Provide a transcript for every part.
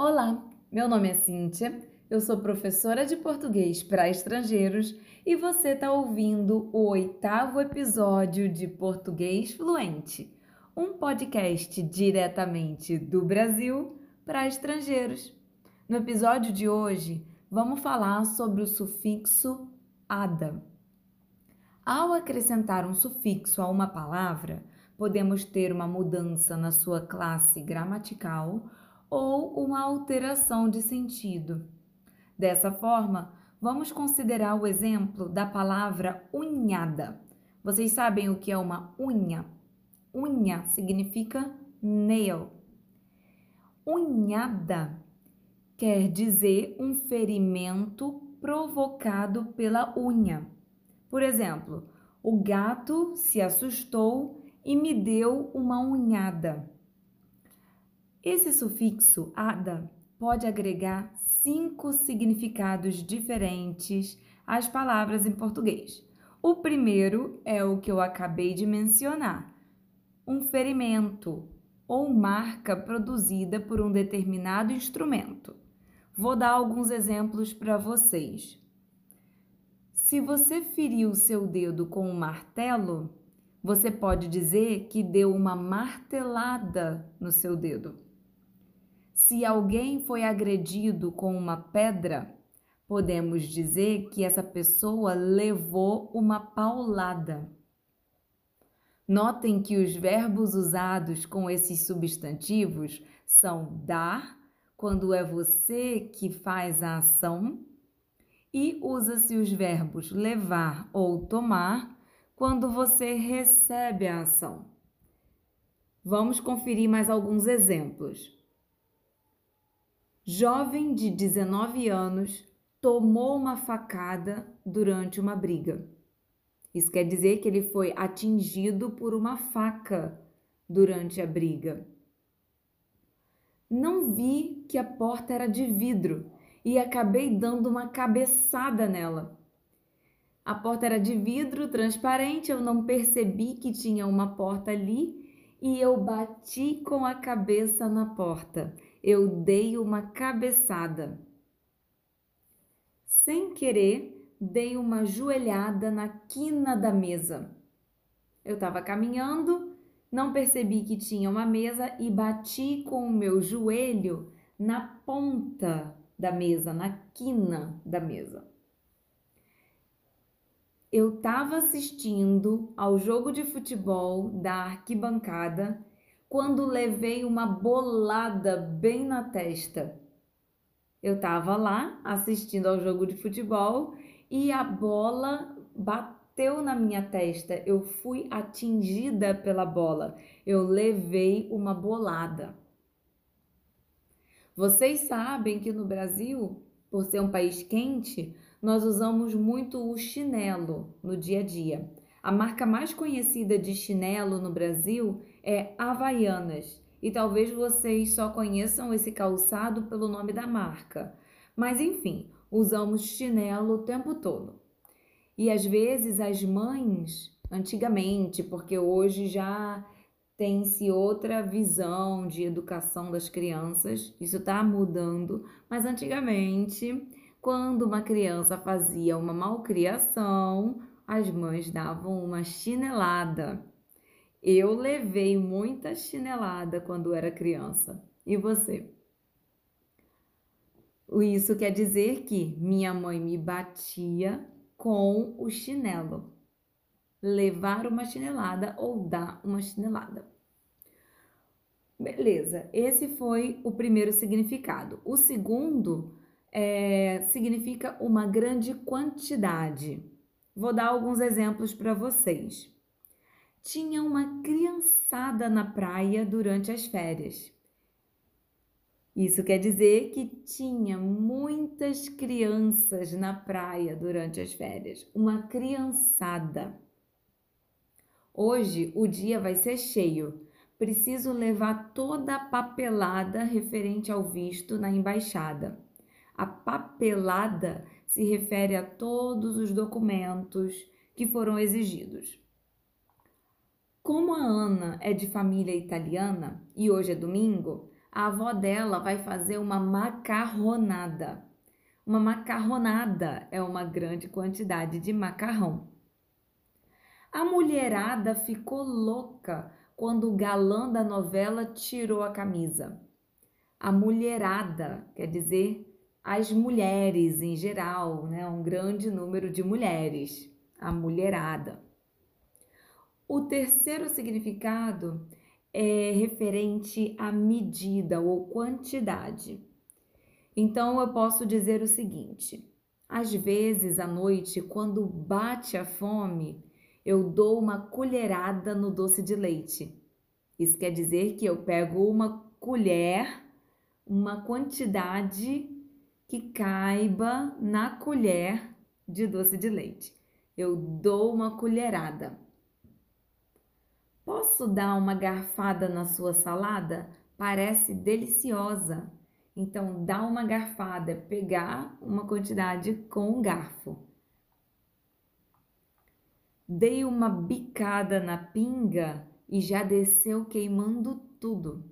Olá, meu nome é Cíntia, eu sou professora de português para estrangeiros e você está ouvindo o oitavo episódio de Português Fluente, um podcast diretamente do Brasil para estrangeiros. No episódio de hoje, vamos falar sobre o sufixo ada. Ao acrescentar um sufixo a uma palavra, podemos ter uma mudança na sua classe gramatical ou uma alteração de sentido. Dessa forma, vamos considerar o exemplo da palavra unhada. Vocês sabem o que é uma unha? Unha significa nail. Unhada quer dizer um ferimento provocado pela unha. Por exemplo, o gato se assustou e me deu uma unhada. Esse sufixo ada pode agregar cinco significados diferentes às palavras em português. O primeiro é o que eu acabei de mencionar: um ferimento ou marca produzida por um determinado instrumento. Vou dar alguns exemplos para vocês. Se você feriu seu dedo com um martelo, você pode dizer que deu uma martelada no seu dedo. Se alguém foi agredido com uma pedra, podemos dizer que essa pessoa levou uma paulada. Notem que os verbos usados com esses substantivos são dar, quando é você que faz a ação, e usa-se os verbos levar ou tomar quando você recebe a ação. Vamos conferir mais alguns exemplos. Jovem de 19 anos tomou uma facada durante uma briga. Isso quer dizer que ele foi atingido por uma faca durante a briga. Não vi que a porta era de vidro e acabei dando uma cabeçada nela. A porta era de vidro transparente, eu não percebi que tinha uma porta ali e eu bati com a cabeça na porta eu dei uma cabeçada. Sem querer, dei uma joelhada na quina da mesa. Eu estava caminhando, não percebi que tinha uma mesa e bati com o meu joelho na ponta da mesa, na quina da mesa. Eu estava assistindo ao jogo de futebol da arquibancada quando levei uma bolada bem na testa. Eu estava lá assistindo ao jogo de futebol e a bola bateu na minha testa. Eu fui atingida pela bola. Eu levei uma bolada. Vocês sabem que no Brasil, por ser um país quente, nós usamos muito o chinelo no dia a dia. A marca mais conhecida de chinelo no Brasil é Havaianas e talvez vocês só conheçam esse calçado pelo nome da marca. Mas enfim, usamos chinelo o tempo todo. E às vezes as mães, antigamente, porque hoje já tem-se outra visão de educação das crianças, isso está mudando, mas antigamente, quando uma criança fazia uma malcriação, as mães davam uma chinelada. Eu levei muita chinelada quando era criança. E você? Isso quer dizer que minha mãe me batia com o chinelo. Levar uma chinelada ou dar uma chinelada. Beleza, esse foi o primeiro significado. O segundo é, significa uma grande quantidade. Vou dar alguns exemplos para vocês tinha uma criançada na praia durante as férias. Isso quer dizer que tinha muitas crianças na praia durante as férias. Uma criançada. Hoje o dia vai ser cheio. Preciso levar toda a papelada referente ao visto na embaixada. A papelada se refere a todos os documentos que foram exigidos. Como a Ana é de família italiana e hoje é domingo, a avó dela vai fazer uma macarronada. Uma macarronada é uma grande quantidade de macarrão. A mulherada ficou louca quando o galã da novela tirou a camisa. A mulherada quer dizer as mulheres em geral, né? um grande número de mulheres, a mulherada. O terceiro significado é referente à medida ou quantidade. Então eu posso dizer o seguinte: às vezes à noite, quando bate a fome, eu dou uma colherada no doce de leite. Isso quer dizer que eu pego uma colher, uma quantidade que caiba na colher de doce de leite. Eu dou uma colherada. Posso dar uma garfada na sua salada? Parece deliciosa. Então, dá uma garfada, pegar uma quantidade com um garfo. Dei uma bicada na pinga e já desceu queimando tudo.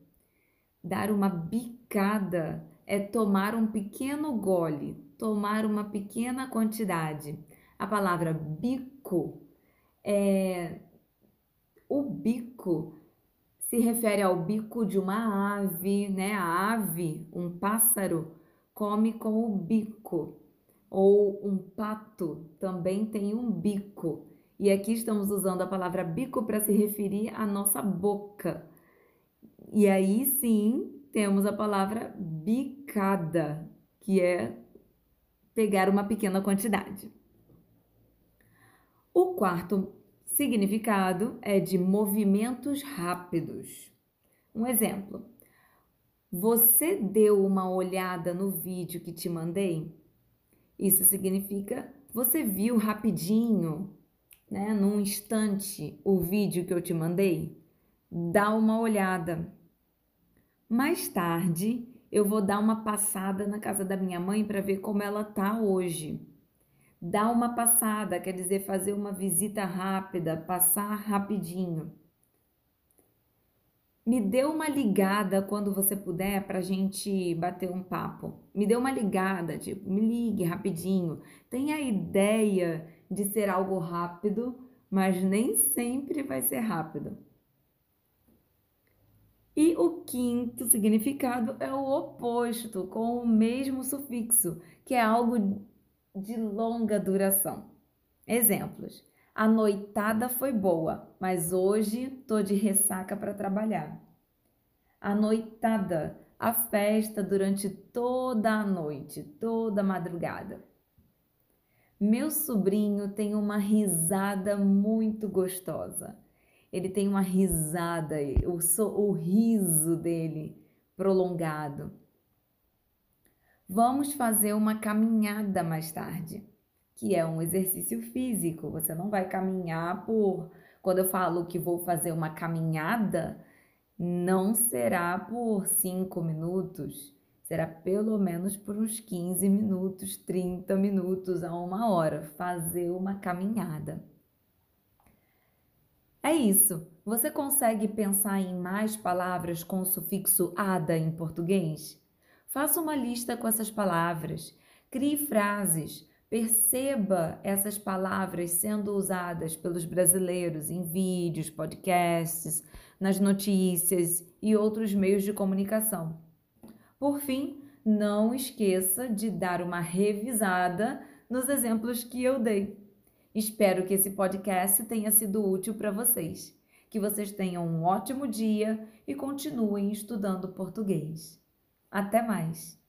Dar uma bicada é tomar um pequeno gole, tomar uma pequena quantidade. A palavra bico é o bico se refere ao bico de uma ave, né? A ave, um pássaro, come com o bico. Ou um pato também tem um bico. E aqui estamos usando a palavra bico para se referir à nossa boca. E aí sim temos a palavra bicada, que é pegar uma pequena quantidade. O quarto significado é de movimentos rápidos. Um exemplo: Você deu uma olhada no vídeo que te mandei? Isso significa você viu rapidinho né, num instante o vídeo que eu te mandei, dá uma olhada. Mais tarde, eu vou dar uma passada na casa da minha mãe para ver como ela tá hoje. Dar uma passada quer dizer fazer uma visita rápida, passar rapidinho. Me dê uma ligada quando você puder para a gente bater um papo. Me dê uma ligada, tipo, me ligue rapidinho. Tenha a ideia de ser algo rápido, mas nem sempre vai ser rápido. E o quinto significado é o oposto, com o mesmo sufixo, que é algo de longa duração. Exemplos: a noitada foi boa, mas hoje tô de ressaca para trabalhar. A noitada, a festa durante toda a noite, toda a madrugada. Meu sobrinho tem uma risada muito gostosa. Ele tem uma risada, o, so, o riso dele prolongado. Vamos fazer uma caminhada mais tarde, que é um exercício físico. Você não vai caminhar por. Quando eu falo que vou fazer uma caminhada, não será por cinco minutos será pelo menos por uns 15 minutos, 30 minutos a uma hora, fazer uma caminhada. É isso. Você consegue pensar em mais palavras com o sufixo ada em português? Faça uma lista com essas palavras. Crie frases. Perceba essas palavras sendo usadas pelos brasileiros em vídeos, podcasts, nas notícias e outros meios de comunicação. Por fim, não esqueça de dar uma revisada nos exemplos que eu dei. Espero que esse podcast tenha sido útil para vocês. Que vocês tenham um ótimo dia e continuem estudando português. Até mais!